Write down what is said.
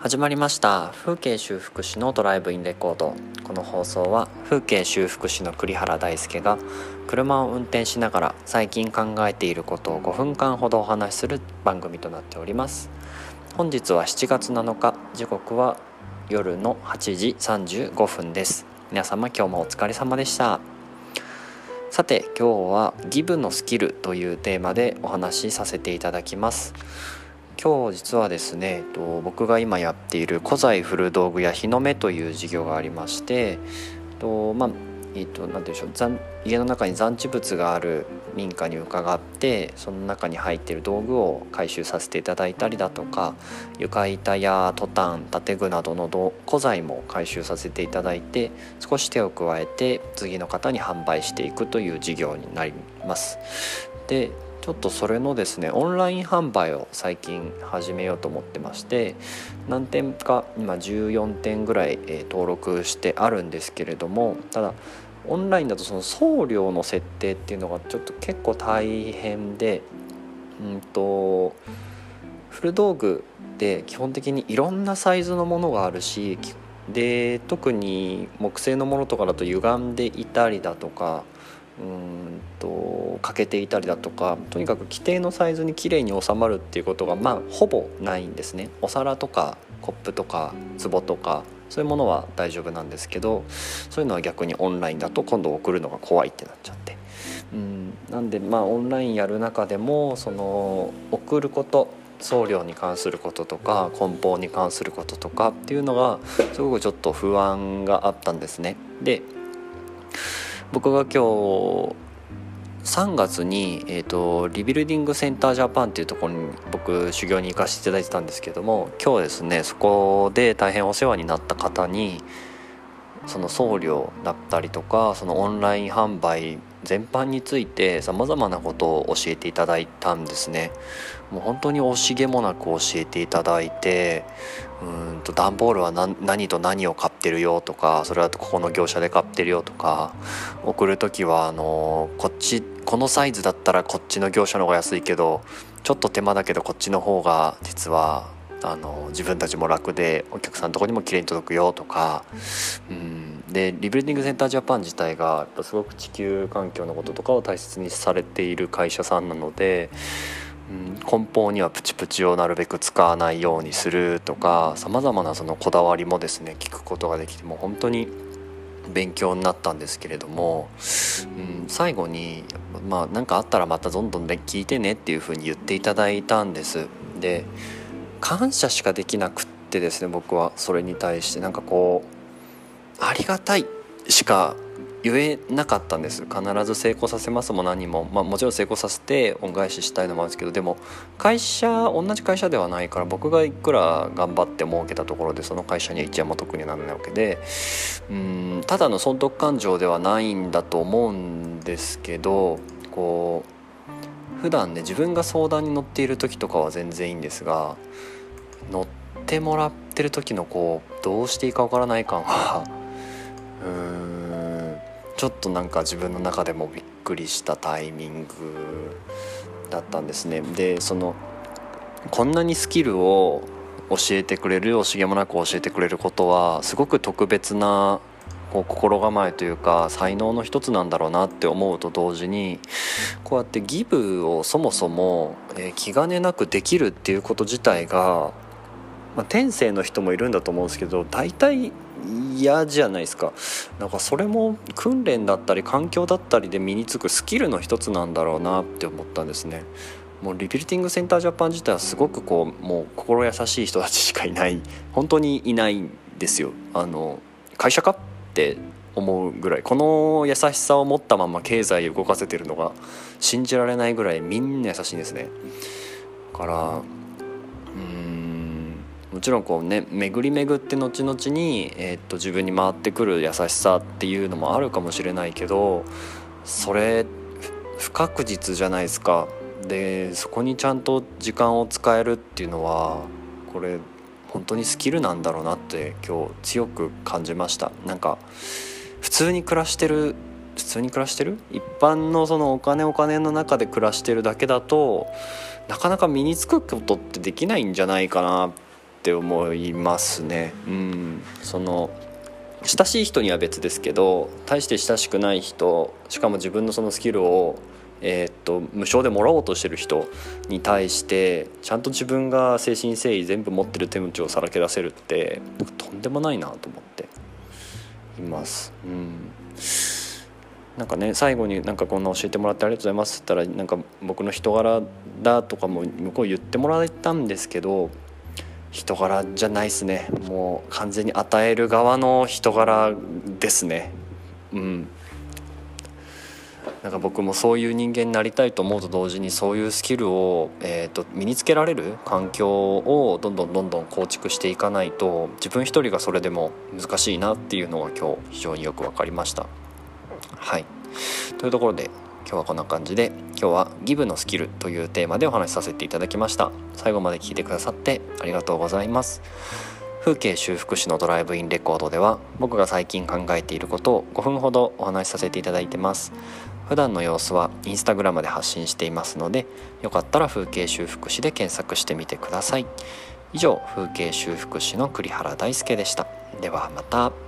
始まりました。風景修復師のドライブインレコード。この放送は風景修復師の栗原大輔が車を運転しながら最近考えていることを5分間ほどお話しする番組となっております。本日は7月7日。時刻は夜の8時35分です。皆様今日もお疲れ様でした。さて今日はギブのスキルというテーマでお話しさせていただきます。今日実はですね、えっと、僕が今やっている古材古道具や日の目という事業がありまして、えっとまあえっと、なんでしょう家の中に残地物がある民家に伺ってその中に入っている道具を回収させていただいたりだとか床板やトタン建具などの古材も回収させていただいて少し手を加えて次の方に販売していくという事業になります。でちょっとそれのですねオンライン販売を最近始めようと思ってまして何点か今14点ぐらい、え登録してあるんですけれどもただオンラインだとその送料の設定っていうのがちょっと結構大変でうんと古道具で基本的にいろんなサイズのものがあるしで特に木製のものとかだと歪んでいたりだとかうんと欠けていたりだとかとにかく規定のサイズにきれいに収まるっていうことがまあほぼないんですねお皿とかコップとか壺とかそういうものは大丈夫なんですけどそういうのは逆にオンラインだと今度送るのが怖いってなっちゃってうんなんでまあオンラインやる中でもその送ること送料に関することとか梱包に関することとかっていうのがすごくちょっと不安があったんですね。で僕が今日3月に、えーと、リビルディングセンタージャパンっていうところに僕修行に行かせていただいてたんですけども今日ですねそこで大変お世話になった方にその送料だったりとかそのオンライン販売全般についてさまざまなことを教えていただいたんですね。もう本当に惜しげもなく教えていただいてうんと段ボールは何と何を買ってるよとかそれはここの業者で買ってるよとか送る時はあのこっちこのサイズだったらこっちの業者の方が安いけどちょっと手間だけどこっちの方が実はあの自分たちも楽でお客さんのとこにも綺麗に届くよとか、うん、でリビルディングセンタージャパン自体がすごく地球環境のこととかを大切にされている会社さんなので、うん、梱包にはプチプチをなるべく使わないようにするとかさまざまなそのこだわりもですね聞くことができてもう本当に勉強になったんですけれども、うん、最後にまあ何かあったらまたどんどんね聞いてねっていうふうに言っていただいたんです。で感謝しかできなくってですね僕はそれに対してなんかこうありがたいしか言えなかったんです。必ず成功させますも何も、まあ、もちろん成功させて恩返ししたいのもあるんですけどでも会社同じ会社ではないから僕がいくら頑張って儲けたところでその会社には一円も得にならないわけでうんただの損得感情ではないんだと思うんですけどこう普段ね自分が相談に乗っている時とかは全然いいんですが乗ってもらってる時のこうどうしていいかわからない感は うんちょっとなんか自分の中でもびっくりしたタイミングだったんですね。でそのこんなにスキルを教えてくれる惜しげもなく教えてくれることはすごく特別なこう心構えというか才能の一つなんだろうなって思うと同時にこうやってギブをそもそも、え、気兼ねなくできるっていうこと自体が、まあ、天性の人もいるんだと思うんですけど大体嫌じゃないですかなんかそれも訓練だったり環境だったりで身につくスキルの一つなんだろうなって思ったんですね。もうリビルティングセンタージャパン自体はすごくこうもう心優しい人たちしかいない本当にいないんですよ。あの会社かって思うぐらいこの優しさを持ったまま経済を動かせてるのが信じられないぐらいみんな優しいんですね。だからうんもちろんこうね巡り巡って後々に、えー、っと自分に回ってくる優しさっていうのもあるかもしれないけどそれ不確実じゃないですか。でそこにちゃんと時間を使えるっていうのはこれ本当にスキルなんだろうなって今日強く感じましたなんか普通に暮らしてる普通に暮らしてる？一般のそのお金お金の中で暮らしてるだけだとなかなか身につくことってできないんじゃないかなっって思いますね。うんその親しい人には別ですけど大して親しくない人しかも自分のそのスキルを、えー、っと無償でもらおうとしてる人に対してちゃんと自分が誠心誠意全部持ってる手口をさらけ出せるってとんでもないなと思っています。うんなんかね最後になんかこんな教えてもらってありがとうございますって言ったらなんか僕の人柄だとかも向こう言ってもらえたんですけど人柄じゃないですね。もう完全に与える側の人柄ですね。うん。なんか僕もそういう人間になりたいと思うと同時にそういうスキルを、えーと、身につけられる環境をどんどんどんどん構築していかないと自分一人がそれでも難しいなっていうのが今日非常によく分かりました。はい。というところで今日はこんな感じで今日はギブのスキルというテーマでお話しさせていただきました。最後まで聞いてくださってありがとうございます。風景修復師のドライブインレコードでは僕が最近考えていることを5分ほどお話しさせていただいてます。普段の様子はインスタグラムで発信していますのでよかったら風景修復師で検索してみてください。以上風景修復師の栗原大輔でした。ではまた。